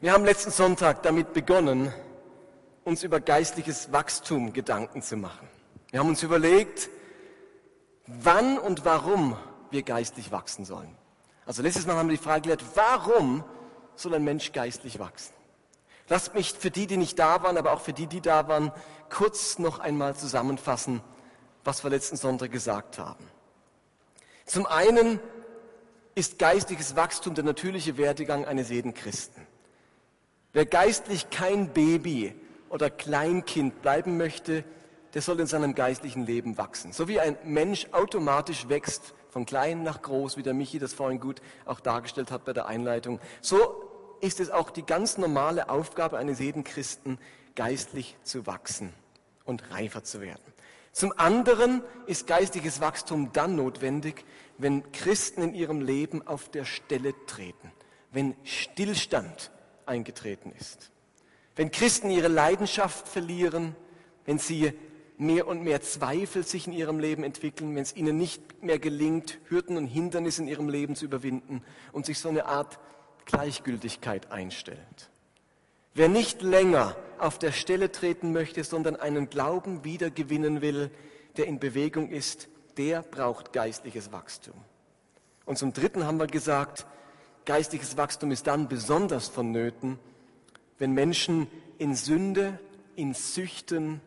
Wir haben letzten Sonntag damit begonnen, uns über geistliches Wachstum Gedanken zu machen. Wir haben uns überlegt, wann und warum wir geistlich wachsen sollen. Also letztes Mal haben wir die Frage gelehrt, warum soll ein Mensch geistlich wachsen? Lasst mich für die, die nicht da waren, aber auch für die, die da waren, kurz noch einmal zusammenfassen, was wir letzten Sonntag gesagt haben. Zum einen ist geistliches Wachstum der natürliche Werdegang eines jeden Christen. Wer geistlich kein Baby oder Kleinkind bleiben möchte, der soll in seinem geistlichen Leben wachsen. So wie ein Mensch automatisch wächst, von klein nach groß, wie der Michi das vorhin gut auch dargestellt hat bei der Einleitung, so ist es auch die ganz normale Aufgabe eines jeden Christen, geistlich zu wachsen und reifer zu werden. Zum anderen ist geistliches Wachstum dann notwendig, wenn Christen in ihrem Leben auf der Stelle treten, wenn Stillstand eingetreten ist. Wenn Christen ihre Leidenschaft verlieren, wenn sie mehr und mehr Zweifel sich in ihrem Leben entwickeln, wenn es ihnen nicht mehr gelingt, Hürden und Hindernisse in ihrem Leben zu überwinden und sich so eine Art Gleichgültigkeit einstellt. Wer nicht länger auf der Stelle treten möchte, sondern einen Glauben wiedergewinnen will, der in Bewegung ist, der braucht geistliches Wachstum. Und zum Dritten haben wir gesagt, geistliches Wachstum ist dann besonders vonnöten, wenn Menschen in Sünde, in Süchten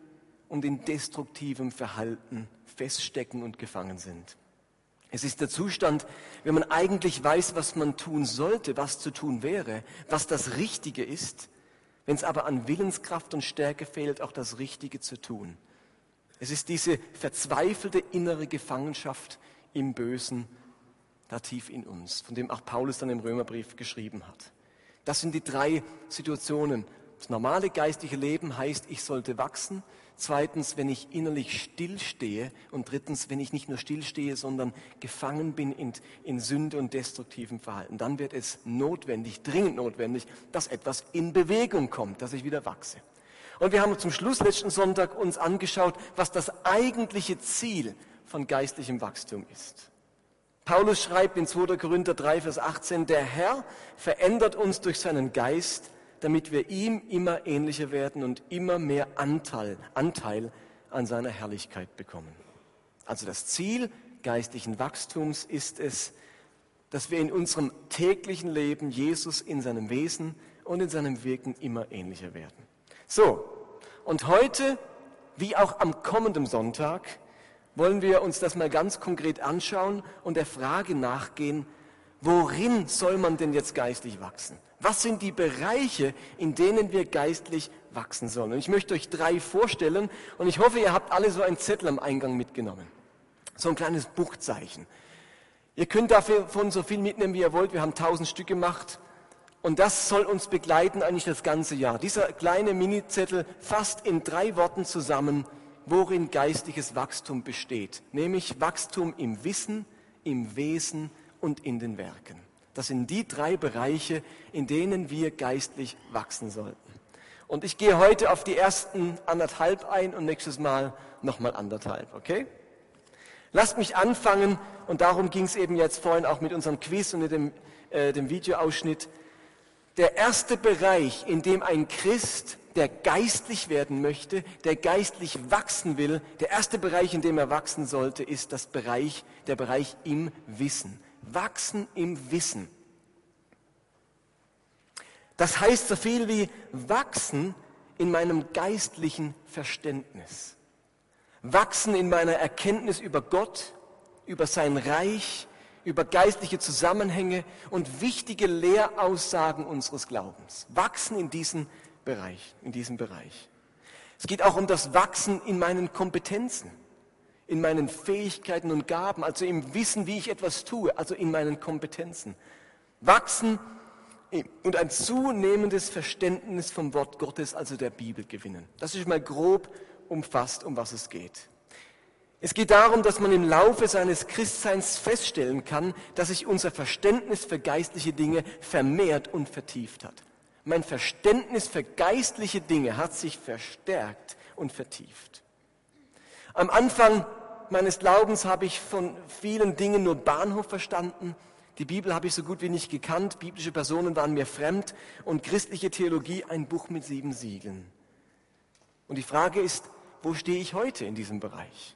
und in destruktivem Verhalten feststecken und gefangen sind. Es ist der Zustand, wenn man eigentlich weiß, was man tun sollte, was zu tun wäre, was das Richtige ist, wenn es aber an Willenskraft und Stärke fehlt, auch das Richtige zu tun. Es ist diese verzweifelte innere Gefangenschaft im Bösen, da tief in uns, von dem auch Paulus dann im Römerbrief geschrieben hat. Das sind die drei Situationen. Das normale geistliche Leben heißt, ich sollte wachsen. Zweitens, wenn ich innerlich stillstehe. Und drittens, wenn ich nicht nur stillstehe, sondern gefangen bin in, in Sünde und destruktivem Verhalten. Dann wird es notwendig, dringend notwendig, dass etwas in Bewegung kommt, dass ich wieder wachse. Und wir haben zum Schluss letzten Sonntag uns angeschaut, was das eigentliche Ziel von geistlichem Wachstum ist. Paulus schreibt in 2. Korinther 3, Vers 18, der Herr verändert uns durch seinen Geist, damit wir ihm immer ähnlicher werden und immer mehr Anteil, Anteil an seiner Herrlichkeit bekommen. Also das Ziel geistlichen Wachstums ist es, dass wir in unserem täglichen Leben Jesus in seinem Wesen und in seinem Wirken immer ähnlicher werden. So, und heute, wie auch am kommenden Sonntag, wollen wir uns das mal ganz konkret anschauen und der Frage nachgehen, worin soll man denn jetzt geistlich wachsen? Was sind die Bereiche, in denen wir geistlich wachsen sollen? Und ich möchte euch drei vorstellen und ich hoffe, ihr habt alle so einen Zettel am Eingang mitgenommen. So ein kleines Buchzeichen. Ihr könnt davon so viel mitnehmen, wie ihr wollt. Wir haben tausend Stück gemacht. Und das soll uns begleiten eigentlich das ganze Jahr. Dieser kleine Mini-Zettel fasst in drei Worten zusammen, worin geistliches Wachstum besteht, nämlich Wachstum im Wissen, im Wesen und in den Werken. Das sind die drei Bereiche, in denen wir geistlich wachsen sollten. Und ich gehe heute auf die ersten anderthalb ein und nächstes Mal nochmal anderthalb, okay? Lasst mich anfangen, und darum ging es eben jetzt vorhin auch mit unserem Quiz und mit dem, äh, dem Videoausschnitt. Der erste Bereich, in dem ein Christ der geistlich werden möchte, der geistlich wachsen will, der erste Bereich, in dem er wachsen sollte, ist das Bereich, der Bereich im Wissen. Wachsen im Wissen. Das heißt so viel wie wachsen in meinem geistlichen Verständnis. Wachsen in meiner Erkenntnis über Gott, über sein Reich, über geistliche Zusammenhänge und wichtige Lehraussagen unseres Glaubens. Wachsen in diesen Bereich, in diesem Bereich. Es geht auch um das Wachsen in meinen Kompetenzen, in meinen Fähigkeiten und Gaben, also im Wissen, wie ich etwas tue, also in meinen Kompetenzen. Wachsen und ein zunehmendes Verständnis vom Wort Gottes, also der Bibel gewinnen. Das ist mal grob umfasst, um was es geht. Es geht darum, dass man im Laufe seines Christseins feststellen kann, dass sich unser Verständnis für geistliche Dinge vermehrt und vertieft hat. Mein Verständnis für geistliche Dinge hat sich verstärkt und vertieft. Am Anfang meines Glaubens habe ich von vielen Dingen nur Bahnhof verstanden. Die Bibel habe ich so gut wie nicht gekannt, biblische Personen waren mir fremd und christliche Theologie ein Buch mit sieben Siegeln. Und die Frage ist, wo stehe ich heute in diesem Bereich?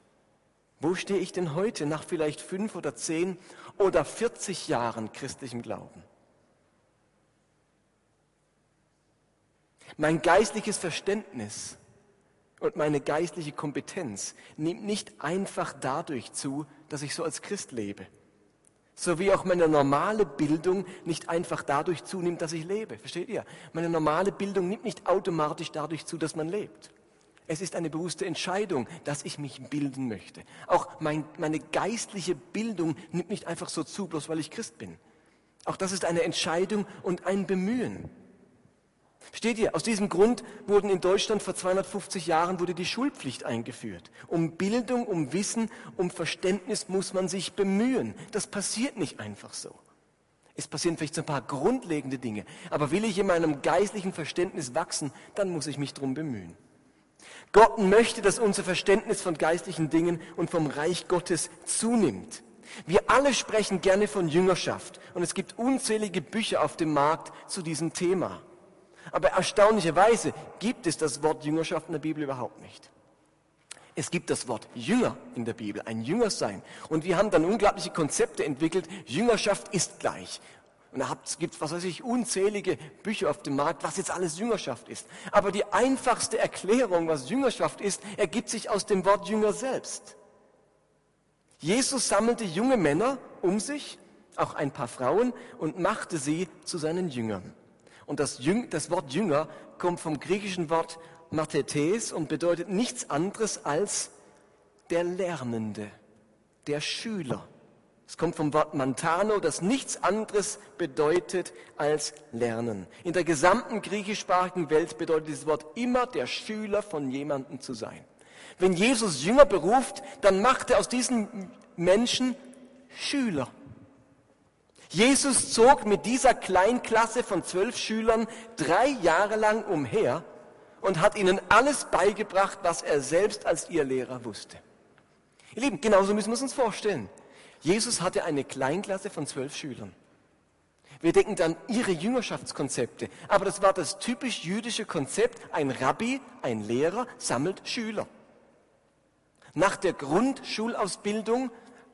Wo stehe ich denn heute nach vielleicht fünf oder zehn oder 40 Jahren christlichem Glauben? Mein geistliches Verständnis und meine geistliche Kompetenz nimmt nicht einfach dadurch zu, dass ich so als Christ lebe. So wie auch meine normale Bildung nicht einfach dadurch zunimmt, dass ich lebe. Versteht ihr? Meine normale Bildung nimmt nicht automatisch dadurch zu, dass man lebt. Es ist eine bewusste Entscheidung, dass ich mich bilden möchte. Auch mein, meine geistliche Bildung nimmt nicht einfach so zu, bloß weil ich Christ bin. Auch das ist eine Entscheidung und ein Bemühen. Steht ihr, aus diesem Grund wurden in Deutschland vor 250 Jahren wurde die Schulpflicht eingeführt. Um Bildung, um Wissen, um Verständnis muss man sich bemühen. Das passiert nicht einfach so. Es passieren vielleicht so ein paar grundlegende Dinge. Aber will ich in meinem geistlichen Verständnis wachsen, dann muss ich mich drum bemühen. Gott möchte, dass unser Verständnis von geistlichen Dingen und vom Reich Gottes zunimmt. Wir alle sprechen gerne von Jüngerschaft und es gibt unzählige Bücher auf dem Markt zu diesem Thema. Aber erstaunlicherweise gibt es das Wort Jüngerschaft in der Bibel überhaupt nicht. Es gibt das Wort Jünger in der Bibel, ein Jünger sein. Und wir haben dann unglaubliche Konzepte entwickelt. Jüngerschaft ist gleich. Und da gibt es, was weiß ich, unzählige Bücher auf dem Markt, was jetzt alles Jüngerschaft ist. Aber die einfachste Erklärung, was Jüngerschaft ist, ergibt sich aus dem Wort Jünger selbst. Jesus sammelte junge Männer um sich, auch ein paar Frauen, und machte sie zu seinen Jüngern. Und das, Jüng, das Wort Jünger kommt vom griechischen Wort Mathetes und bedeutet nichts anderes als der Lernende, der Schüler. Es kommt vom Wort Mantano, das nichts anderes bedeutet als lernen. In der gesamten griechischsprachigen Welt bedeutet dieses Wort immer der Schüler von jemandem zu sein. Wenn Jesus Jünger beruft, dann macht er aus diesen Menschen Schüler. Jesus zog mit dieser Kleinklasse von zwölf Schülern drei Jahre lang umher und hat ihnen alles beigebracht, was er selbst als ihr Lehrer wusste. Ihr Lieben, genauso müssen wir es uns vorstellen. Jesus hatte eine Kleinklasse von zwölf Schülern. Wir denken dann ihre Jüngerschaftskonzepte. Aber das war das typisch jüdische Konzept. Ein Rabbi, ein Lehrer sammelt Schüler. Nach der Grundschulausbildung,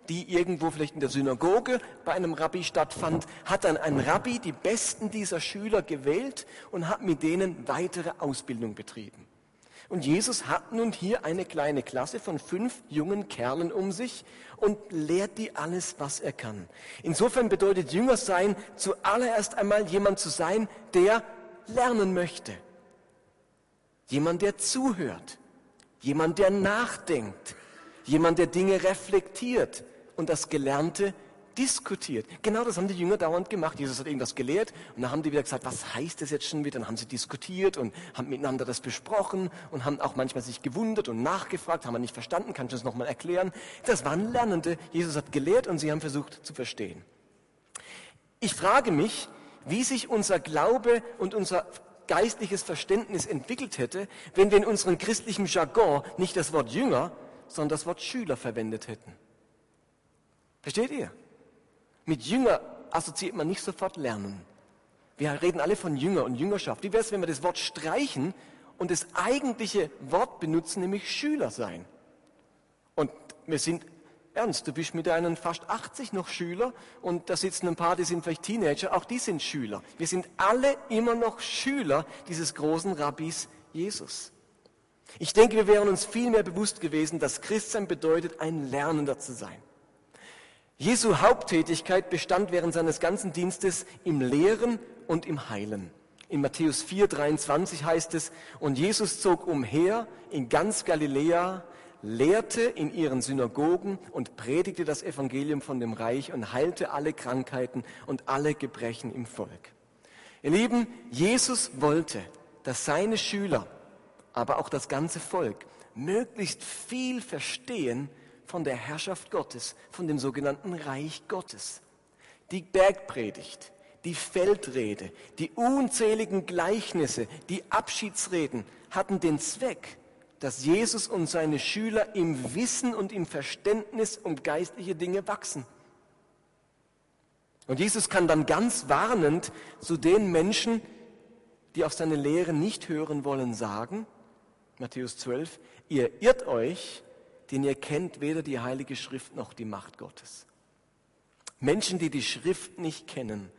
die irgendwo vielleicht in der Synagoge bei einem Rabbi stattfand, hat dann ein Rabbi die besten dieser Schüler gewählt und hat mit denen weitere Ausbildung betrieben. Und Jesus hat nun hier eine kleine Klasse von fünf jungen Kerlen um sich und lehrt die alles, was er kann. Insofern bedeutet Jünger sein zuallererst einmal jemand zu sein, der lernen möchte. Jemand, der zuhört. Jemand, der nachdenkt. Jemand, der Dinge reflektiert und das Gelernte diskutiert. Genau das haben die Jünger dauernd gemacht. Jesus hat irgendwas gelehrt und dann haben die wieder gesagt, was heißt das jetzt schon wieder? Dann haben sie diskutiert und haben miteinander das besprochen und haben auch manchmal sich gewundert und nachgefragt, haben wir nicht verstanden, kannst du das nochmal erklären? Das waren Lernende. Jesus hat gelehrt und sie haben versucht zu verstehen. Ich frage mich, wie sich unser Glaube und unser geistliches Verständnis entwickelt hätte, wenn wir in unserem christlichen Jargon nicht das Wort Jünger, sondern das Wort Schüler verwendet hätten. Versteht ihr? Mit Jünger assoziiert man nicht sofort Lernen. Wir reden alle von Jünger und Jüngerschaft. Wie wäre es, wenn wir das Wort streichen und das eigentliche Wort benutzen, nämlich Schüler sein? Und wir sind ernst, du bist mit deinen fast 80 noch Schüler und da sitzen ein paar, die sind vielleicht Teenager, auch die sind Schüler. Wir sind alle immer noch Schüler dieses großen Rabbis Jesus. Ich denke, wir wären uns viel mehr bewusst gewesen, dass Christsein bedeutet, ein Lernender zu sein. Jesu Haupttätigkeit bestand während seines ganzen Dienstes im Lehren und im Heilen. In Matthäus 4, 23 heißt es, und Jesus zog umher in ganz Galiläa, lehrte in ihren Synagogen und predigte das Evangelium von dem Reich und heilte alle Krankheiten und alle Gebrechen im Volk. Ihr Lieben, Jesus wollte, dass seine Schüler, aber auch das ganze Volk möglichst viel verstehen von der Herrschaft Gottes, von dem sogenannten Reich Gottes. Die Bergpredigt, die Feldrede, die unzähligen Gleichnisse, die Abschiedsreden hatten den Zweck, dass Jesus und seine Schüler im Wissen und im Verständnis um geistliche Dinge wachsen. Und Jesus kann dann ganz warnend zu den Menschen, die auf seine Lehre nicht hören wollen, sagen, Matthäus 12, ihr irrt euch, denn ihr kennt weder die Heilige Schrift noch die Macht Gottes. Menschen, die die Schrift nicht kennen,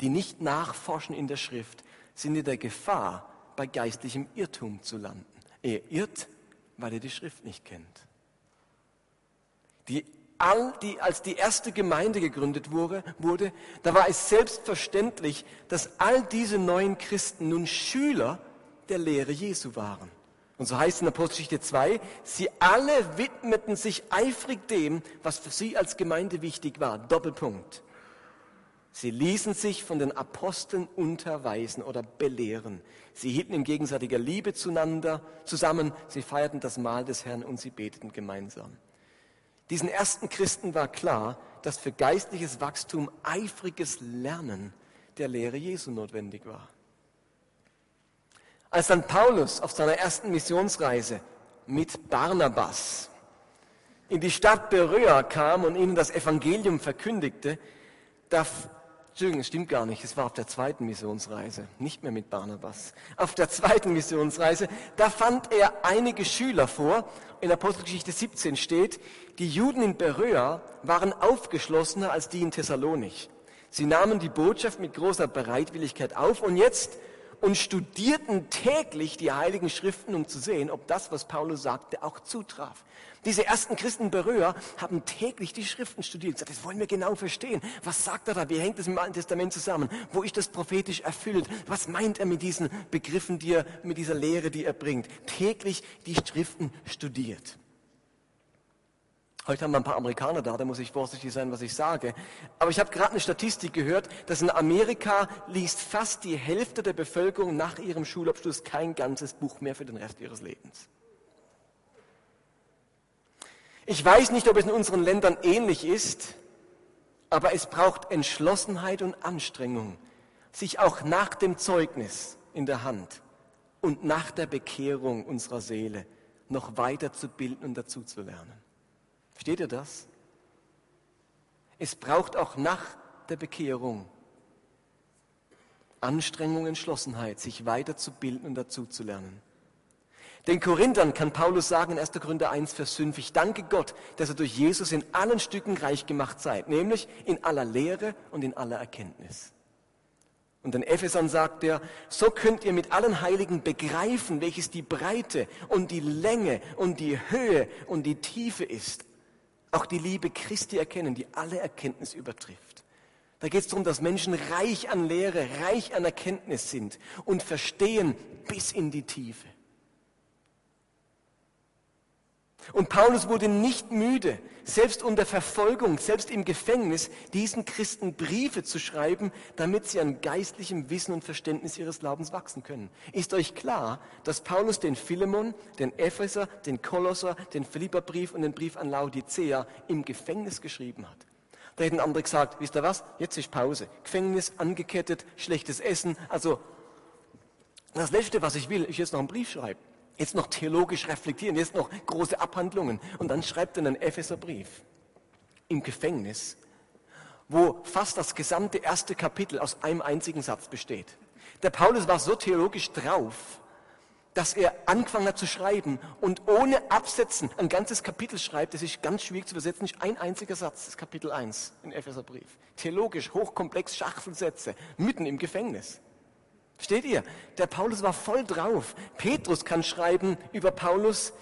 die nicht nachforschen in der Schrift, sind in der Gefahr, bei geistlichem Irrtum zu landen. Er irrt, weil er die Schrift nicht kennt. Die, all, die, als die erste Gemeinde gegründet wurde, wurde, da war es selbstverständlich, dass all diese neuen Christen nun Schüler der Lehre Jesu waren. Und so heißt es in Apostelgeschichte 2, sie alle widmeten sich eifrig dem, was für sie als Gemeinde wichtig war. Doppelpunkt. Sie ließen sich von den Aposteln unterweisen oder belehren. Sie hielten in gegenseitiger Liebe zueinander zusammen. Sie feierten das Mahl des Herrn und sie beteten gemeinsam. Diesen ersten Christen war klar, dass für geistliches Wachstum eifriges Lernen der Lehre Jesu notwendig war. Als dann Paulus auf seiner ersten Missionsreise mit Barnabas in die Stadt Beröa kam und ihnen das Evangelium verkündigte, da, Entschuldigung, stimmt gar nicht, es war auf der zweiten Missionsreise, nicht mehr mit Barnabas. Auf der zweiten Missionsreise, da fand er einige Schüler vor. In Apostelgeschichte 17 steht, die Juden in Beröa waren aufgeschlossener als die in Thessalonich. Sie nahmen die Botschaft mit großer Bereitwilligkeit auf und jetzt und studierten täglich die heiligen Schriften, um zu sehen, ob das, was Paulus sagte, auch zutraf. Diese ersten Christen Berührer haben täglich die Schriften studiert. Gesagt, das wollen wir genau verstehen. Was sagt er da? Wie hängt das im Alten Testament zusammen? Wo ist das prophetisch erfüllt? Was meint er mit diesen Begriffen, die er, mit dieser Lehre, die er bringt? Täglich die Schriften studiert. Heute haben wir ein paar Amerikaner da, da muss ich vorsichtig sein, was ich sage. Aber ich habe gerade eine Statistik gehört, dass in Amerika liest fast die Hälfte der Bevölkerung nach ihrem Schulabschluss kein ganzes Buch mehr für den Rest ihres Lebens. Ich weiß nicht, ob es in unseren Ländern ähnlich ist, aber es braucht Entschlossenheit und Anstrengung, sich auch nach dem Zeugnis in der Hand und nach der Bekehrung unserer Seele noch weiter zu bilden und dazu zu lernen. Versteht ihr das? Es braucht auch nach der Bekehrung Anstrengung, Entschlossenheit, sich weiterzubilden und dazu zu lernen. Den Korinthern kann Paulus sagen in 1. Korinther 1, Vers 5, ich danke Gott, dass er durch Jesus in allen Stücken reich gemacht seid, nämlich in aller Lehre und in aller Erkenntnis. Und den Ephesern sagt er, so könnt ihr mit allen Heiligen begreifen, welches die Breite und die Länge und die Höhe und die Tiefe ist auch die Liebe Christi erkennen, die alle Erkenntnis übertrifft. Da geht es darum, dass Menschen reich an Lehre, reich an Erkenntnis sind und verstehen bis in die Tiefe. Und Paulus wurde nicht müde, selbst unter Verfolgung, selbst im Gefängnis, diesen Christen Briefe zu schreiben, damit sie an geistlichem Wissen und Verständnis ihres Glaubens wachsen können. Ist euch klar, dass Paulus den Philemon, den Epheser, den Kolosser, den Philipperbrief und den Brief an Laodicea im Gefängnis geschrieben hat? Da hätten andere gesagt, wisst ihr was, jetzt ist Pause. Gefängnis, angekettet, schlechtes Essen. Also das Letzte, was ich will, ist jetzt noch einen Brief schreiben jetzt noch theologisch reflektieren, jetzt noch große Abhandlungen. Und dann schreibt er einen Epheserbrief im Gefängnis, wo fast das gesamte erste Kapitel aus einem einzigen Satz besteht. Der Paulus war so theologisch drauf, dass er angefangen hat zu schreiben und ohne Absetzen ein ganzes Kapitel schreibt. Das ist ganz schwierig zu übersetzen, nicht ein einziger Satz, das Kapitel 1 im Epheserbrief. Theologisch, hochkomplex, Schachtelsätze, mitten im Gefängnis. Steht ihr? Der Paulus war voll drauf. Petrus kann schreiben über Paulus.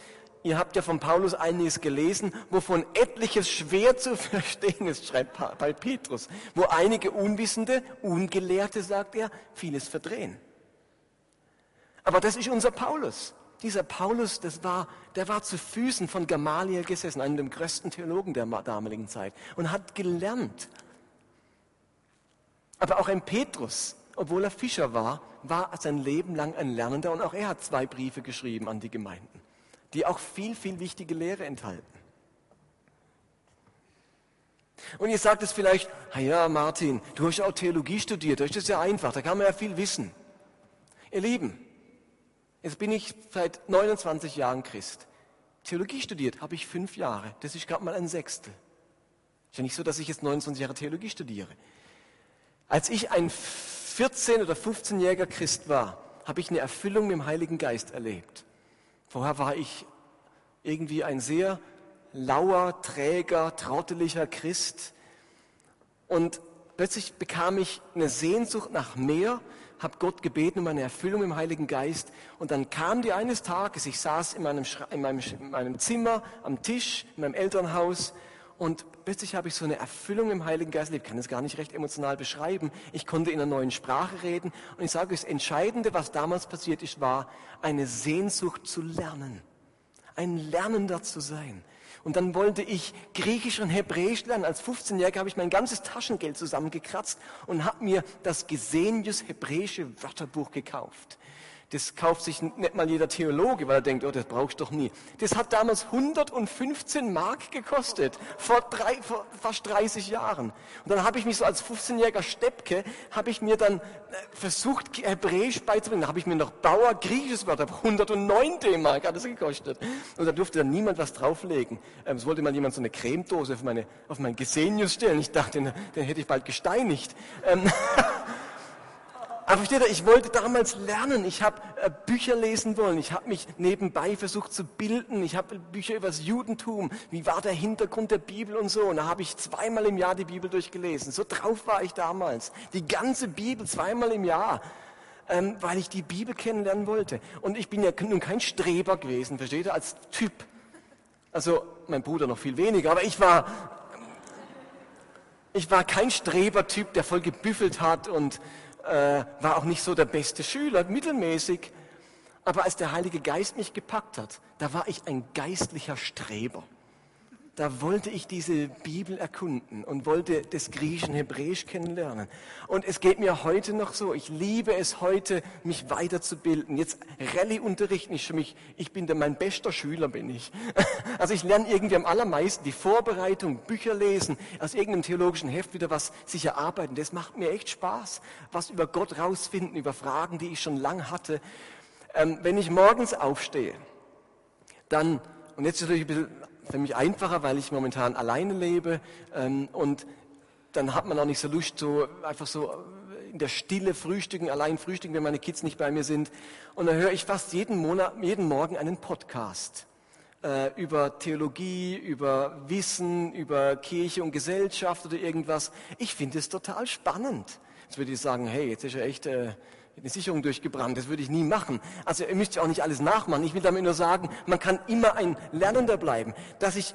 Ihr habt ja von Paulus einiges gelesen, wovon etliches schwer zu verstehen ist, schreibt bei Petrus. Wo einige Unwissende, Ungelehrte, sagt er, vieles verdrehen. Aber das ist unser Paulus. Dieser Paulus, das war, der war zu Füßen von Gamaliel gesessen, einem der größten Theologen der damaligen Zeit, und hat gelernt. Aber auch ein Petrus, obwohl er Fischer war, war sein Leben lang ein Lernender und auch er hat zwei Briefe geschrieben an die Gemeinden, die auch viel, viel wichtige Lehre enthalten. Und ihr sagt es vielleicht, ja Martin, du hast ja auch Theologie studiert, das ist ja einfach, da kann man ja viel wissen. Ihr Lieben, jetzt bin ich seit 29 Jahren Christ. Theologie studiert habe ich fünf Jahre, das ist gerade mal ein Sechstel. Ist ja nicht so, dass ich jetzt 29 Jahre Theologie studiere. Als ich ein 14- oder 15-jähriger Christ war, habe ich eine Erfüllung mit dem Heiligen Geist erlebt. Vorher war ich irgendwie ein sehr lauer, träger, trotteliger Christ. Und plötzlich bekam ich eine Sehnsucht nach mehr, habe Gott gebeten um eine Erfüllung im Heiligen Geist. Und dann kam die eines Tages, ich saß in meinem, in meinem, in meinem Zimmer, am Tisch, in meinem Elternhaus und plötzlich habe ich so eine Erfüllung im Heiligen Geist Ich kann es gar nicht recht emotional beschreiben. Ich konnte in einer neuen Sprache reden. Und ich sage, das Entscheidende, was damals passiert ist, war eine Sehnsucht zu lernen. Ein Lernender zu sein. Und dann wollte ich Griechisch und Hebräisch lernen. Als 15-Jähriger habe ich mein ganzes Taschengeld zusammengekratzt und habe mir das Gesenius hebräische Wörterbuch gekauft. Das kauft sich nicht mal jeder Theologe, weil er denkt, oh, das brauchst du doch nie. Das hat damals 115 Mark gekostet, vor, drei, vor fast 30 Jahren. Und dann habe ich mich so als 15-jähriger Steppke, habe ich mir dann äh, versucht, Hebräisch beizubringen. Da habe ich mir noch Bauer griechisches Wort, 109 D-Mark hat es gekostet. Und da durfte dann niemand was drauflegen. Ähm, es wollte mal jemand so eine Cremedose auf, meine, auf mein Gesenius stellen. Ich dachte, den, den hätte ich bald gesteinigt. Aber versteht ihr, ich wollte damals lernen. Ich habe äh, Bücher lesen wollen. Ich habe mich nebenbei versucht zu bilden. Ich habe Bücher über das Judentum. Wie war der Hintergrund der Bibel und so. Und da habe ich zweimal im Jahr die Bibel durchgelesen. So drauf war ich damals. Die ganze Bibel zweimal im Jahr. Ähm, weil ich die Bibel kennenlernen wollte. Und ich bin ja nun kein Streber gewesen, versteht ihr, als Typ. Also mein Bruder noch viel weniger, aber ich war, ich war kein Strebertyp, der voll gebüffelt hat und äh, war auch nicht so der beste Schüler, mittelmäßig. Aber als der Heilige Geist mich gepackt hat, da war ich ein geistlicher Streber. Da wollte ich diese Bibel erkunden und wollte das Griechen, Hebräisch kennenlernen. Und es geht mir heute noch so. Ich liebe es heute, mich weiterzubilden. Jetzt Rallye unterrichten ist für mich, ich bin der, mein bester Schüler bin ich. Also ich lerne irgendwie am allermeisten die Vorbereitung, Bücher lesen, aus irgendeinem theologischen Heft wieder was sich erarbeiten. Das macht mir echt Spaß. Was über Gott rausfinden, über Fragen, die ich schon lang hatte. Ähm, wenn ich morgens aufstehe, dann, und jetzt natürlich ein bisschen für mich einfacher, weil ich momentan alleine lebe ähm, und dann hat man auch nicht so Lust, so einfach so in der Stille frühstücken, allein frühstücken, wenn meine Kids nicht bei mir sind. Und dann höre ich fast jeden, Monat, jeden Morgen einen Podcast äh, über Theologie, über Wissen, über Kirche und Gesellschaft oder irgendwas. Ich finde es total spannend. Jetzt würde ich sagen, hey, jetzt ist ja echt... Äh, eine Sicherung durchgebrannt. Das würde ich nie machen. Also ihr müsst ja auch nicht alles nachmachen. Ich will damit nur sagen, man kann immer ein Lernender bleiben. Dass ich,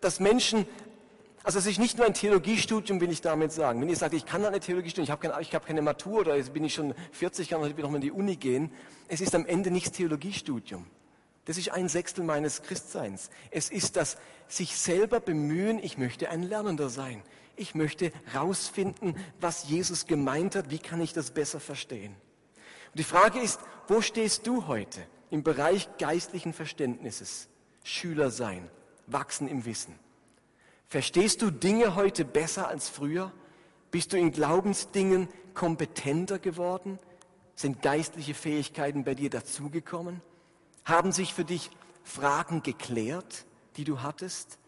dass Menschen, also dass ich nicht nur ein Theologiestudium will ich damit sagen. Wenn ihr sagt, ich kann eine Theologiestudium, ich habe keine, ich habe keine Matur oder jetzt bin ich schon 40, kann ich noch mal in die Uni gehen. Es ist am Ende nichts Theologiestudium. Das ist ein Sechstel meines Christseins. Es ist das sich selber bemühen, ich möchte ein Lernender sein. Ich möchte rausfinden, was Jesus gemeint hat. Wie kann ich das besser verstehen? Und die Frage ist, wo stehst du heute im Bereich geistlichen Verständnisses? Schüler sein, wachsen im Wissen. Verstehst du Dinge heute besser als früher? Bist du in Glaubensdingen kompetenter geworden? Sind geistliche Fähigkeiten bei dir dazugekommen? Haben sich für dich Fragen geklärt, die du hattest?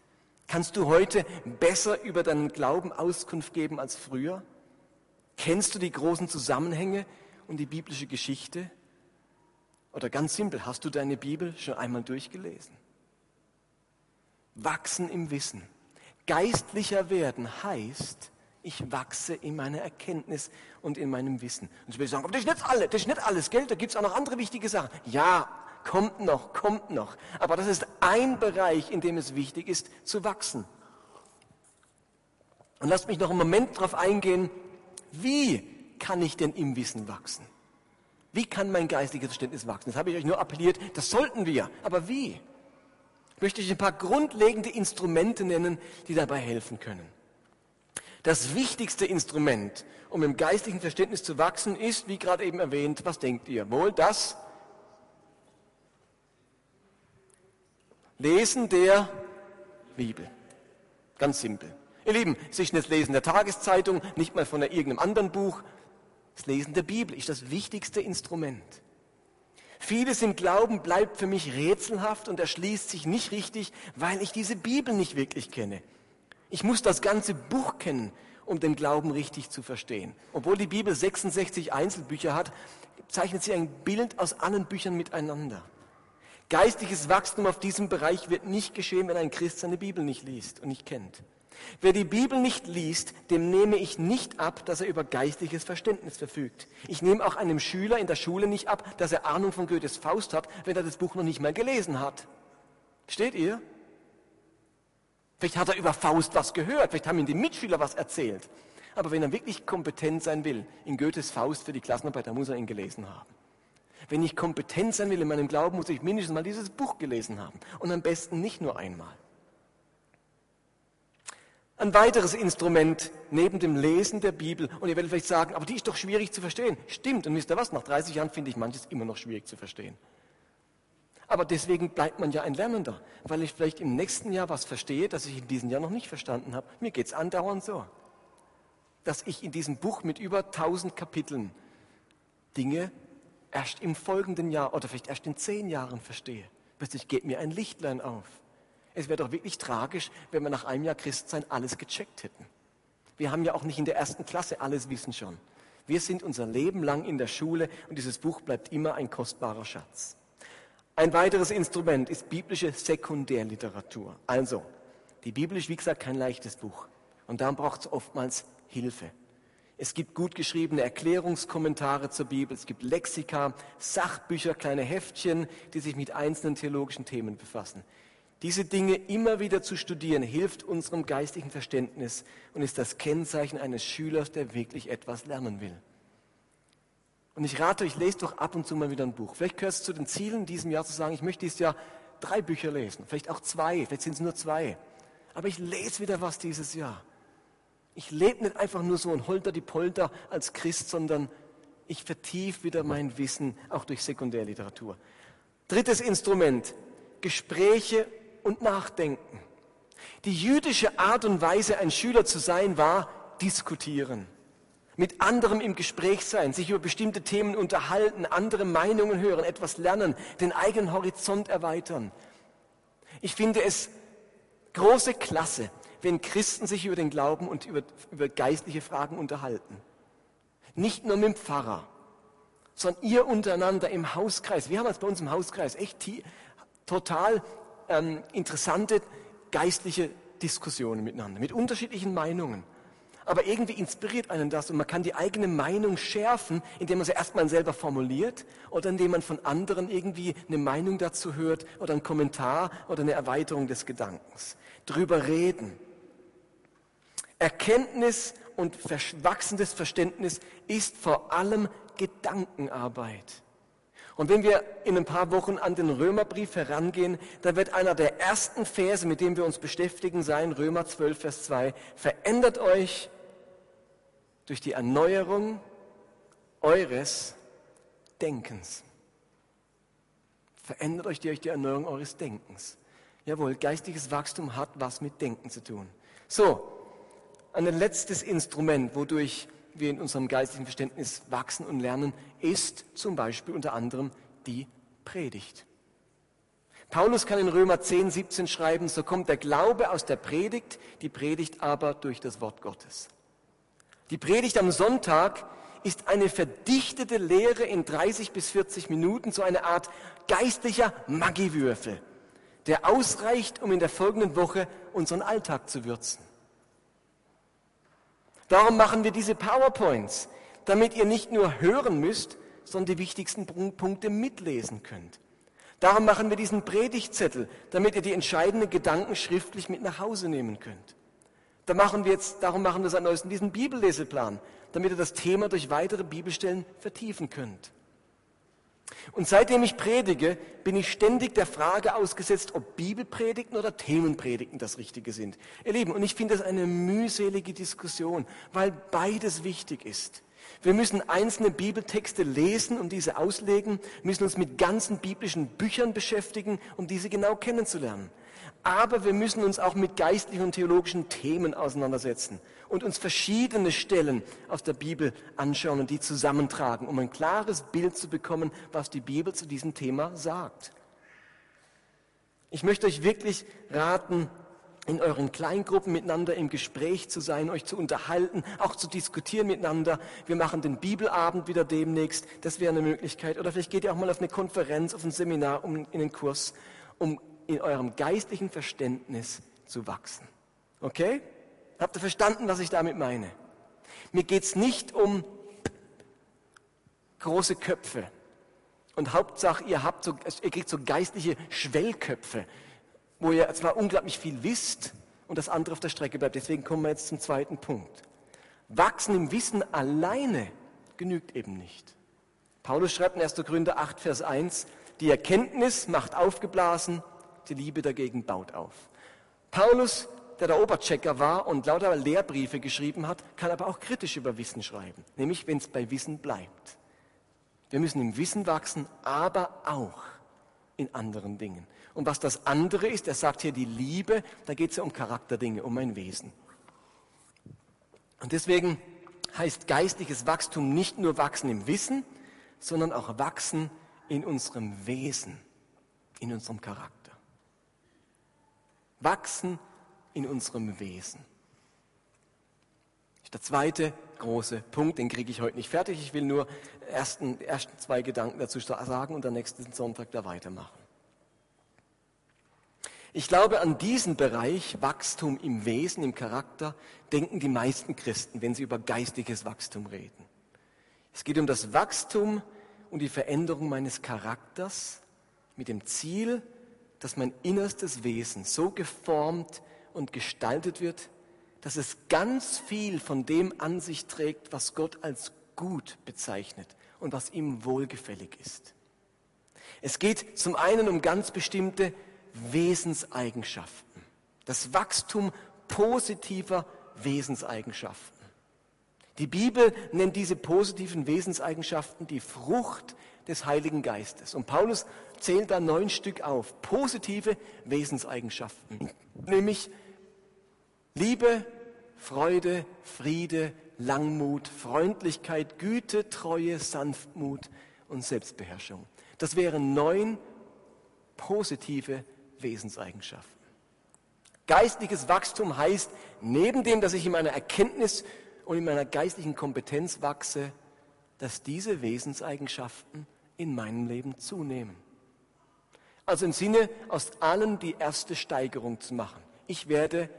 Kannst du heute besser über deinen Glauben Auskunft geben als früher? Kennst du die großen Zusammenhänge und die biblische Geschichte? Oder ganz simpel, hast du deine Bibel schon einmal durchgelesen? Wachsen im Wissen. Geistlicher werden heißt, ich wachse in meiner Erkenntnis und in meinem Wissen. Und ich will sagen, aber das ist nicht alles, das ist nicht alles, gell? Da gibt es auch noch andere wichtige Sachen. Ja, kommt noch, kommt noch. Aber das ist ein Bereich, in dem es wichtig ist, zu wachsen. Und lasst mich noch einen Moment darauf eingehen, wie kann ich denn im Wissen wachsen? Wie kann mein geistiges Verständnis wachsen? Das habe ich euch nur appelliert, das sollten wir. Aber wie? Ich möchte euch ein paar grundlegende Instrumente nennen, die dabei helfen können. Das wichtigste Instrument, um im geistlichen Verständnis zu wachsen, ist, wie gerade eben erwähnt, was denkt ihr? Wohl das Lesen der Bibel. Ganz simpel. Ihr Lieben, es ist nicht das Lesen der Tageszeitung, nicht mal von irgendeinem anderen Buch. Das Lesen der Bibel ist das wichtigste Instrument. Vieles im Glauben bleibt für mich rätselhaft und erschließt sich nicht richtig, weil ich diese Bibel nicht wirklich kenne. Ich muss das ganze Buch kennen, um den Glauben richtig zu verstehen. Obwohl die Bibel 66 Einzelbücher hat, zeichnet sie ein Bild aus allen Büchern miteinander. Geistliches Wachstum auf diesem Bereich wird nicht geschehen, wenn ein Christ seine Bibel nicht liest und nicht kennt. Wer die Bibel nicht liest, dem nehme ich nicht ab, dass er über geistliches Verständnis verfügt. Ich nehme auch einem Schüler in der Schule nicht ab, dass er Ahnung von Goethes Faust hat, wenn er das Buch noch nicht mal gelesen hat. Steht ihr? Vielleicht hat er über Faust was gehört, vielleicht haben ihm die Mitschüler was erzählt. Aber wenn er wirklich kompetent sein will in Goethes Faust für die Klassenarbeit, dann muss er ihn gelesen haben. Wenn ich kompetent sein will in meinem Glauben, muss ich mindestens mal dieses Buch gelesen haben. Und am besten nicht nur einmal. Ein weiteres Instrument neben dem Lesen der Bibel, und ihr werdet vielleicht sagen, aber die ist doch schwierig zu verstehen. Stimmt, und wisst ihr was, nach 30 Jahren finde ich manches immer noch schwierig zu verstehen. Aber deswegen bleibt man ja ein Lernender, weil ich vielleicht im nächsten Jahr was verstehe, das ich in diesem Jahr noch nicht verstanden habe. Mir geht es andauernd so, dass ich in diesem Buch mit über 1000 Kapiteln Dinge erst im folgenden Jahr oder vielleicht erst in zehn Jahren verstehe. Plötzlich geht mir ein Lichtlein auf. Es wäre doch wirklich tragisch, wenn wir nach einem Jahr Christsein alles gecheckt hätten. Wir haben ja auch nicht in der ersten Klasse alles Wissen schon. Wir sind unser Leben lang in der Schule und dieses Buch bleibt immer ein kostbarer Schatz. Ein weiteres Instrument ist biblische Sekundärliteratur. Also, die Bibel ist wie gesagt kein leichtes Buch und darum braucht es oftmals Hilfe. Es gibt gut geschriebene Erklärungskommentare zur Bibel, es gibt Lexika, Sachbücher, kleine Heftchen, die sich mit einzelnen theologischen Themen befassen. Diese Dinge immer wieder zu studieren, hilft unserem geistlichen Verständnis und ist das Kennzeichen eines Schülers, der wirklich etwas lernen will. Und ich rate euch, lest doch ab und zu mal wieder ein Buch. Vielleicht gehört es zu den Zielen in diesem Jahr zu sagen, ich möchte dieses Jahr drei Bücher lesen, vielleicht auch zwei, vielleicht sind es nur zwei. Aber ich lese wieder was dieses Jahr. Ich lebe nicht einfach nur so ein Holter die Polter als Christ, sondern ich vertiefe wieder mein Wissen auch durch Sekundärliteratur. Drittes Instrument, Gespräche und Nachdenken. Die jüdische Art und Weise, ein Schüler zu sein, war diskutieren. Mit anderem im Gespräch sein, sich über bestimmte Themen unterhalten, andere Meinungen hören, etwas lernen, den eigenen Horizont erweitern. Ich finde es große Klasse, wenn Christen sich über den Glauben und über, über geistliche Fragen unterhalten. Nicht nur mit dem Pfarrer, sondern ihr untereinander im Hauskreis. Wir haben es bei uns im Hauskreis echt total ähm, interessante geistliche Diskussionen miteinander, mit unterschiedlichen Meinungen. Aber irgendwie inspiriert einen das und man kann die eigene Meinung schärfen, indem man sie erstmal selber formuliert oder indem man von anderen irgendwie eine Meinung dazu hört oder einen Kommentar oder eine Erweiterung des Gedankens. Drüber reden. Erkenntnis und wachsendes Verständnis ist vor allem Gedankenarbeit. Und wenn wir in ein paar Wochen an den Römerbrief herangehen, dann wird einer der ersten Verse, mit dem wir uns beschäftigen, sein, Römer 12, Vers 2, verändert euch durch die Erneuerung eures Denkens. Verändert euch durch die Erneuerung eures Denkens. Jawohl, geistiges Wachstum hat was mit Denken zu tun. So, ein letztes Instrument, wodurch wir in unserem geistigen Verständnis wachsen und lernen, ist zum Beispiel unter anderem die Predigt. Paulus kann in Römer 10, 17 schreiben, so kommt der Glaube aus der Predigt, die Predigt aber durch das Wort Gottes. Die Predigt am Sonntag ist eine verdichtete Lehre in 30 bis 40 Minuten, so eine Art geistlicher Magiewürfel, der ausreicht, um in der folgenden Woche unseren Alltag zu würzen. Darum machen wir diese PowerPoints, damit ihr nicht nur hören müsst, sondern die wichtigsten Punkte mitlesen könnt. Darum machen wir diesen Predigtzettel, damit ihr die entscheidenden Gedanken schriftlich mit nach Hause nehmen könnt. Da machen wir jetzt, darum machen wir seit neuestem diesen Bibelleseplan, damit ihr das Thema durch weitere Bibelstellen vertiefen könnt. Und seitdem ich predige, bin ich ständig der Frage ausgesetzt, ob Bibelpredigten oder Themenpredigten das Richtige sind. Ihr Lieben, und ich finde das eine mühselige Diskussion, weil beides wichtig ist. Wir müssen einzelne Bibeltexte lesen und diese auslegen, müssen uns mit ganzen biblischen Büchern beschäftigen, um diese genau kennenzulernen. Aber wir müssen uns auch mit geistlichen und theologischen Themen auseinandersetzen und uns verschiedene Stellen aus der Bibel anschauen und die zusammentragen, um ein klares Bild zu bekommen, was die Bibel zu diesem Thema sagt. Ich möchte euch wirklich raten, in euren Kleingruppen miteinander im Gespräch zu sein, euch zu unterhalten, auch zu diskutieren miteinander. Wir machen den Bibelabend wieder demnächst, das wäre eine Möglichkeit. Oder vielleicht geht ihr auch mal auf eine Konferenz, auf ein Seminar, um, in den Kurs, um in eurem geistlichen Verständnis zu wachsen. Okay? Habt ihr verstanden, was ich damit meine? Mir geht's nicht um große Köpfe. Und Hauptsache, ihr habt so, ihr kriegt so geistliche Schwellköpfe wo ihr zwar unglaublich viel wisst und das andere auf der Strecke bleibt. Deswegen kommen wir jetzt zum zweiten Punkt. Wachsen im Wissen alleine genügt eben nicht. Paulus schreibt in 1. Korinther 8, Vers 1, die Erkenntnis macht aufgeblasen, die Liebe dagegen baut auf. Paulus, der der Oberchecker war und lauter Lehrbriefe geschrieben hat, kann aber auch kritisch über Wissen schreiben, nämlich wenn es bei Wissen bleibt. Wir müssen im Wissen wachsen, aber auch in anderen Dingen. Und was das andere ist, er sagt hier die Liebe, da geht es ja um Charakterdinge, um ein Wesen. Und deswegen heißt geistliches Wachstum nicht nur wachsen im Wissen, sondern auch wachsen in unserem Wesen, in unserem Charakter. Wachsen in unserem Wesen. Der zweite große Punkt, den kriege ich heute nicht fertig. Ich will nur ersten, ersten zwei Gedanken dazu sagen und am nächsten Sonntag da weitermachen. Ich glaube, an diesen Bereich Wachstum im Wesen, im Charakter, denken die meisten Christen, wenn sie über geistiges Wachstum reden. Es geht um das Wachstum und die Veränderung meines Charakters mit dem Ziel, dass mein innerstes Wesen so geformt und gestaltet wird, dass es ganz viel von dem an sich trägt, was Gott als gut bezeichnet und was ihm wohlgefällig ist. Es geht zum einen um ganz bestimmte Wesenseigenschaften. Das Wachstum positiver Wesenseigenschaften. Die Bibel nennt diese positiven Wesenseigenschaften die Frucht des Heiligen Geistes. Und Paulus zählt da neun Stück auf. Positive Wesenseigenschaften. Nämlich Liebe, Freude, Friede, Langmut, Freundlichkeit, Güte, Treue, Sanftmut und Selbstbeherrschung. Das wären neun positive Wesenseigenschaften. Geistliches Wachstum heißt, neben dem, dass ich in meiner Erkenntnis und in meiner geistlichen Kompetenz wachse, dass diese Wesenseigenschaften in meinem Leben zunehmen. Also im Sinne, aus allen die erste Steigerung zu machen. Ich werde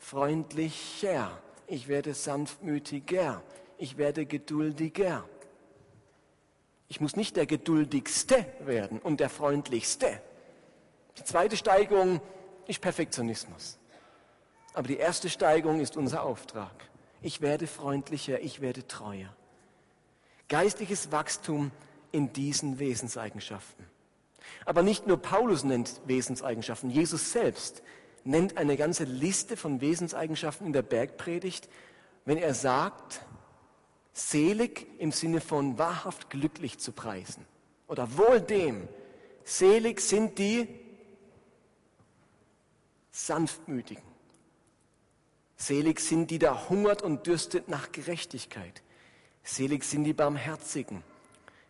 freundlicher, ich werde sanftmütiger, ich werde geduldiger. Ich muss nicht der geduldigste werden und der freundlichste. Die zweite Steigerung ist Perfektionismus. Aber die erste Steigerung ist unser Auftrag. Ich werde freundlicher, ich werde treuer. Geistliches Wachstum in diesen Wesenseigenschaften. Aber nicht nur Paulus nennt Wesenseigenschaften, Jesus selbst nennt eine ganze Liste von Wesenseigenschaften in der Bergpredigt, wenn er sagt, selig im Sinne von wahrhaft glücklich zu preisen. Oder wohl dem, selig sind die, Sanftmütigen. Selig sind die, da hungert und dürstet nach Gerechtigkeit. Selig sind die Barmherzigen.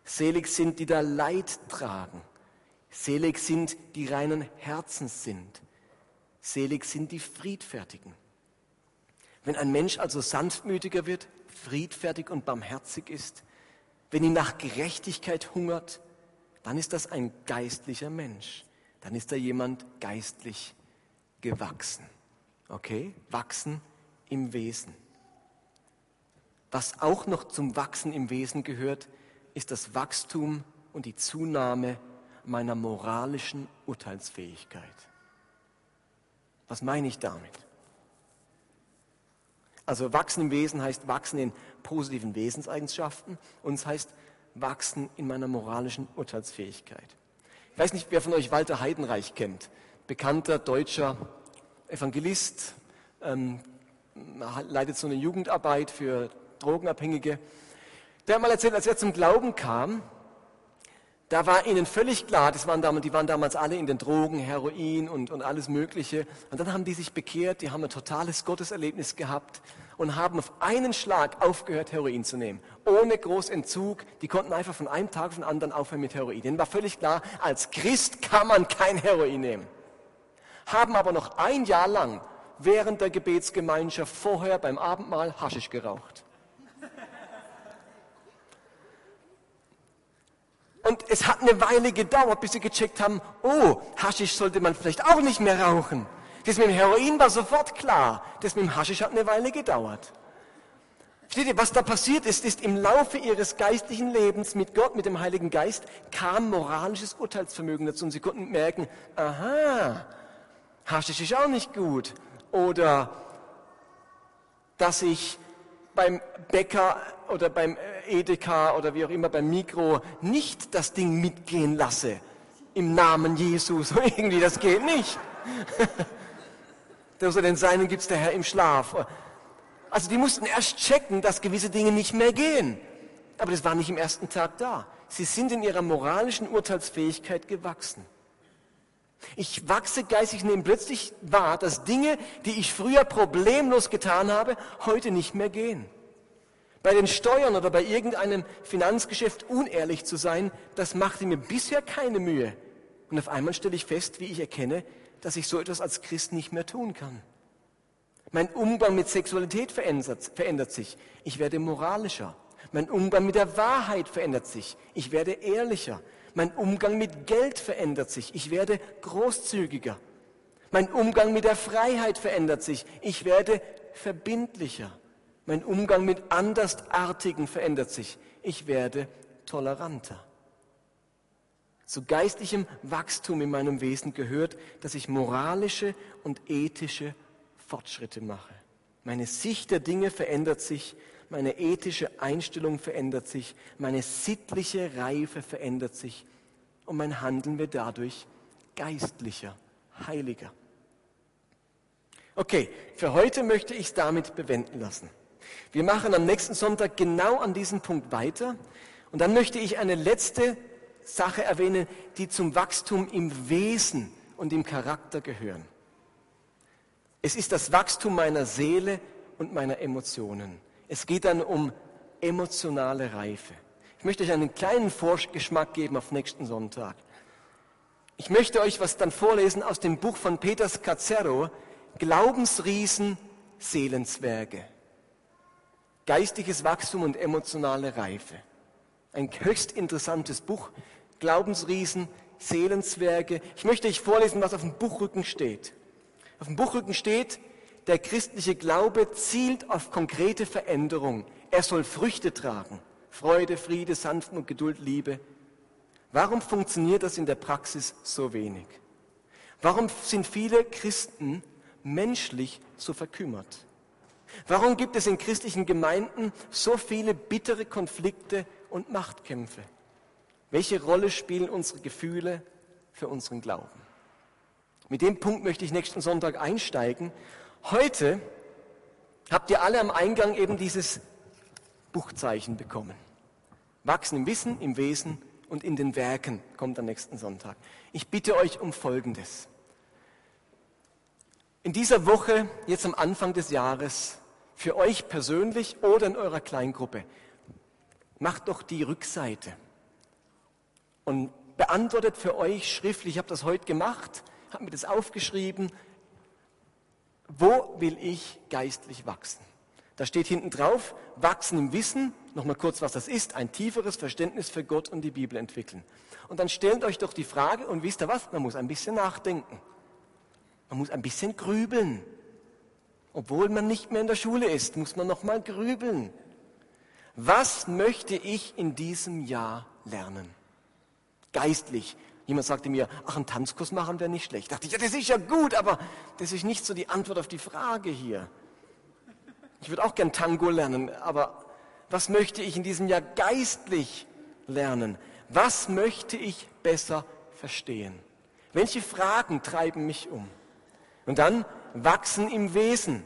Selig sind die, da Leid tragen. Selig sind die reinen Herzens sind. Selig sind die Friedfertigen. Wenn ein Mensch also sanftmütiger wird, friedfertig und barmherzig ist, wenn ihn nach Gerechtigkeit hungert, dann ist das ein geistlicher Mensch. Dann ist er jemand geistlich gewachsen. Okay? Wachsen im Wesen. Was auch noch zum Wachsen im Wesen gehört, ist das Wachstum und die Zunahme meiner moralischen Urteilsfähigkeit. Was meine ich damit? Also wachsen im Wesen heißt wachsen in positiven Wesenseigenschaften und es heißt wachsen in meiner moralischen Urteilsfähigkeit. Ich weiß nicht, wer von euch Walter Heidenreich kennt bekannter deutscher Evangelist, ähm, leitet so eine Jugendarbeit für Drogenabhängige. Der hat mal erzählt, als er zum Glauben kam, da war ihnen völlig klar, das waren damals, die waren damals alle in den Drogen, Heroin und, und alles Mögliche. Und dann haben die sich bekehrt, die haben ein totales Gotteserlebnis gehabt und haben auf einen Schlag aufgehört, Heroin zu nehmen. Ohne Großentzug. Die konnten einfach von einem Tag auf den anderen aufhören mit Heroin. Denen war völlig klar, als Christ kann man kein Heroin nehmen haben aber noch ein Jahr lang während der Gebetsgemeinschaft vorher beim Abendmahl Haschisch geraucht. Und es hat eine Weile gedauert, bis sie gecheckt haben, oh, Haschisch sollte man vielleicht auch nicht mehr rauchen. Das mit dem Heroin war sofort klar. Das mit dem Haschisch hat eine Weile gedauert. Versteht ihr, was da passiert ist, ist im Laufe ihres geistlichen Lebens mit Gott, mit dem Heiligen Geist, kam moralisches Urteilsvermögen dazu und sie konnten merken, aha, Haschisch ist auch nicht gut. Oder dass ich beim Bäcker oder beim Edeka oder wie auch immer beim Mikro nicht das Ding mitgehen lasse. Im Namen Jesus. Irgendwie, das geht nicht. Unter den Seinen gibt es der Herr im Schlaf. Also die mussten erst checken, dass gewisse Dinge nicht mehr gehen. Aber das war nicht im ersten Tag da. Sie sind in ihrer moralischen Urteilsfähigkeit gewachsen. Ich wachse geistig, nehme plötzlich wahr, dass Dinge, die ich früher problemlos getan habe, heute nicht mehr gehen. Bei den Steuern oder bei irgendeinem Finanzgeschäft unehrlich zu sein, das machte mir bisher keine Mühe. Und auf einmal stelle ich fest, wie ich erkenne, dass ich so etwas als Christ nicht mehr tun kann. Mein Umgang mit Sexualität verändert, verändert sich. Ich werde moralischer. Mein Umgang mit der Wahrheit verändert sich. Ich werde ehrlicher. Mein Umgang mit Geld verändert sich. Ich werde großzügiger. Mein Umgang mit der Freiheit verändert sich. Ich werde verbindlicher. Mein Umgang mit Andersartigen verändert sich. Ich werde toleranter. Zu geistlichem Wachstum in meinem Wesen gehört, dass ich moralische und ethische Fortschritte mache. Meine Sicht der Dinge verändert sich, meine ethische Einstellung verändert sich, meine sittliche Reife verändert sich und mein Handeln wird dadurch geistlicher, heiliger. Okay, für heute möchte ich es damit bewenden lassen. Wir machen am nächsten Sonntag genau an diesem Punkt weiter und dann möchte ich eine letzte Sache erwähnen, die zum Wachstum im Wesen und im Charakter gehören. Es ist das Wachstum meiner Seele und meiner Emotionen. Es geht dann um emotionale Reife. Ich möchte euch einen kleinen Vorgeschmack geben auf nächsten Sonntag. Ich möchte euch was dann vorlesen aus dem Buch von Peter Scazzero, Glaubensriesen, Seelenzwerge. Geistiges Wachstum und emotionale Reife. Ein höchst interessantes Buch. Glaubensriesen, Seelenzwerge. Ich möchte euch vorlesen, was auf dem Buchrücken steht. Auf dem Buchrücken steht, der christliche Glaube zielt auf konkrete Veränderung. Er soll Früchte tragen. Freude, Friede, Sanft und Geduld, Liebe. Warum funktioniert das in der Praxis so wenig? Warum sind viele Christen menschlich so verkümmert? Warum gibt es in christlichen Gemeinden so viele bittere Konflikte und Machtkämpfe? Welche Rolle spielen unsere Gefühle für unseren Glauben? Mit dem Punkt möchte ich nächsten Sonntag einsteigen. Heute habt ihr alle am Eingang eben dieses Buchzeichen bekommen. Wachsen im Wissen, im Wesen und in den Werken kommt am nächsten Sonntag. Ich bitte euch um Folgendes. In dieser Woche, jetzt am Anfang des Jahres, für euch persönlich oder in eurer Kleingruppe, macht doch die Rückseite und beantwortet für euch schriftlich, ich habe das heute gemacht, habe mir das aufgeschrieben, wo will ich geistlich wachsen? Da steht hinten drauf, wachsen im Wissen, nochmal kurz, was das ist, ein tieferes Verständnis für Gott und die Bibel entwickeln. Und dann stellt euch doch die Frage, und wisst ihr was, man muss ein bisschen nachdenken. Man muss ein bisschen grübeln. Obwohl man nicht mehr in der Schule ist, muss man noch mal grübeln. Was möchte ich in diesem Jahr lernen? Geistlich. Jemand sagte mir, ach, einen Tanzkurs machen wäre nicht schlecht. Da dachte ich, ja, das ist ja gut, aber das ist nicht so die Antwort auf die Frage hier. Ich würde auch gern Tango lernen, aber was möchte ich in diesem Jahr geistlich lernen? Was möchte ich besser verstehen? Welche Fragen treiben mich um? Und dann wachsen im Wesen.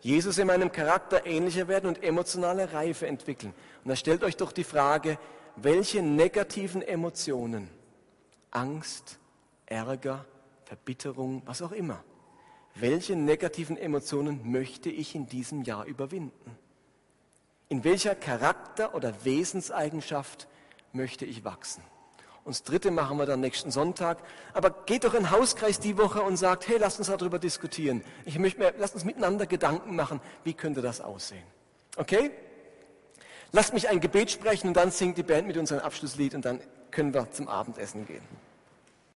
Jesus in meinem Charakter ähnlicher werden und emotionale Reife entwickeln. Und da stellt euch doch die Frage, welche negativen Emotionen, Angst, Ärger, Verbitterung, was auch immer, welche negativen Emotionen möchte ich in diesem Jahr überwinden? In welcher Charakter- oder Wesenseigenschaft möchte ich wachsen? Und das dritte machen wir dann nächsten Sonntag. Aber geht doch in den Hauskreis die Woche und sagt, hey, lasst uns darüber diskutieren. Ich möchte mir, lasst uns miteinander Gedanken machen, wie könnte das aussehen. Okay? Lasst mich ein Gebet sprechen und dann singt die Band mit uns ein Abschlusslied und dann können wir zum Abendessen gehen.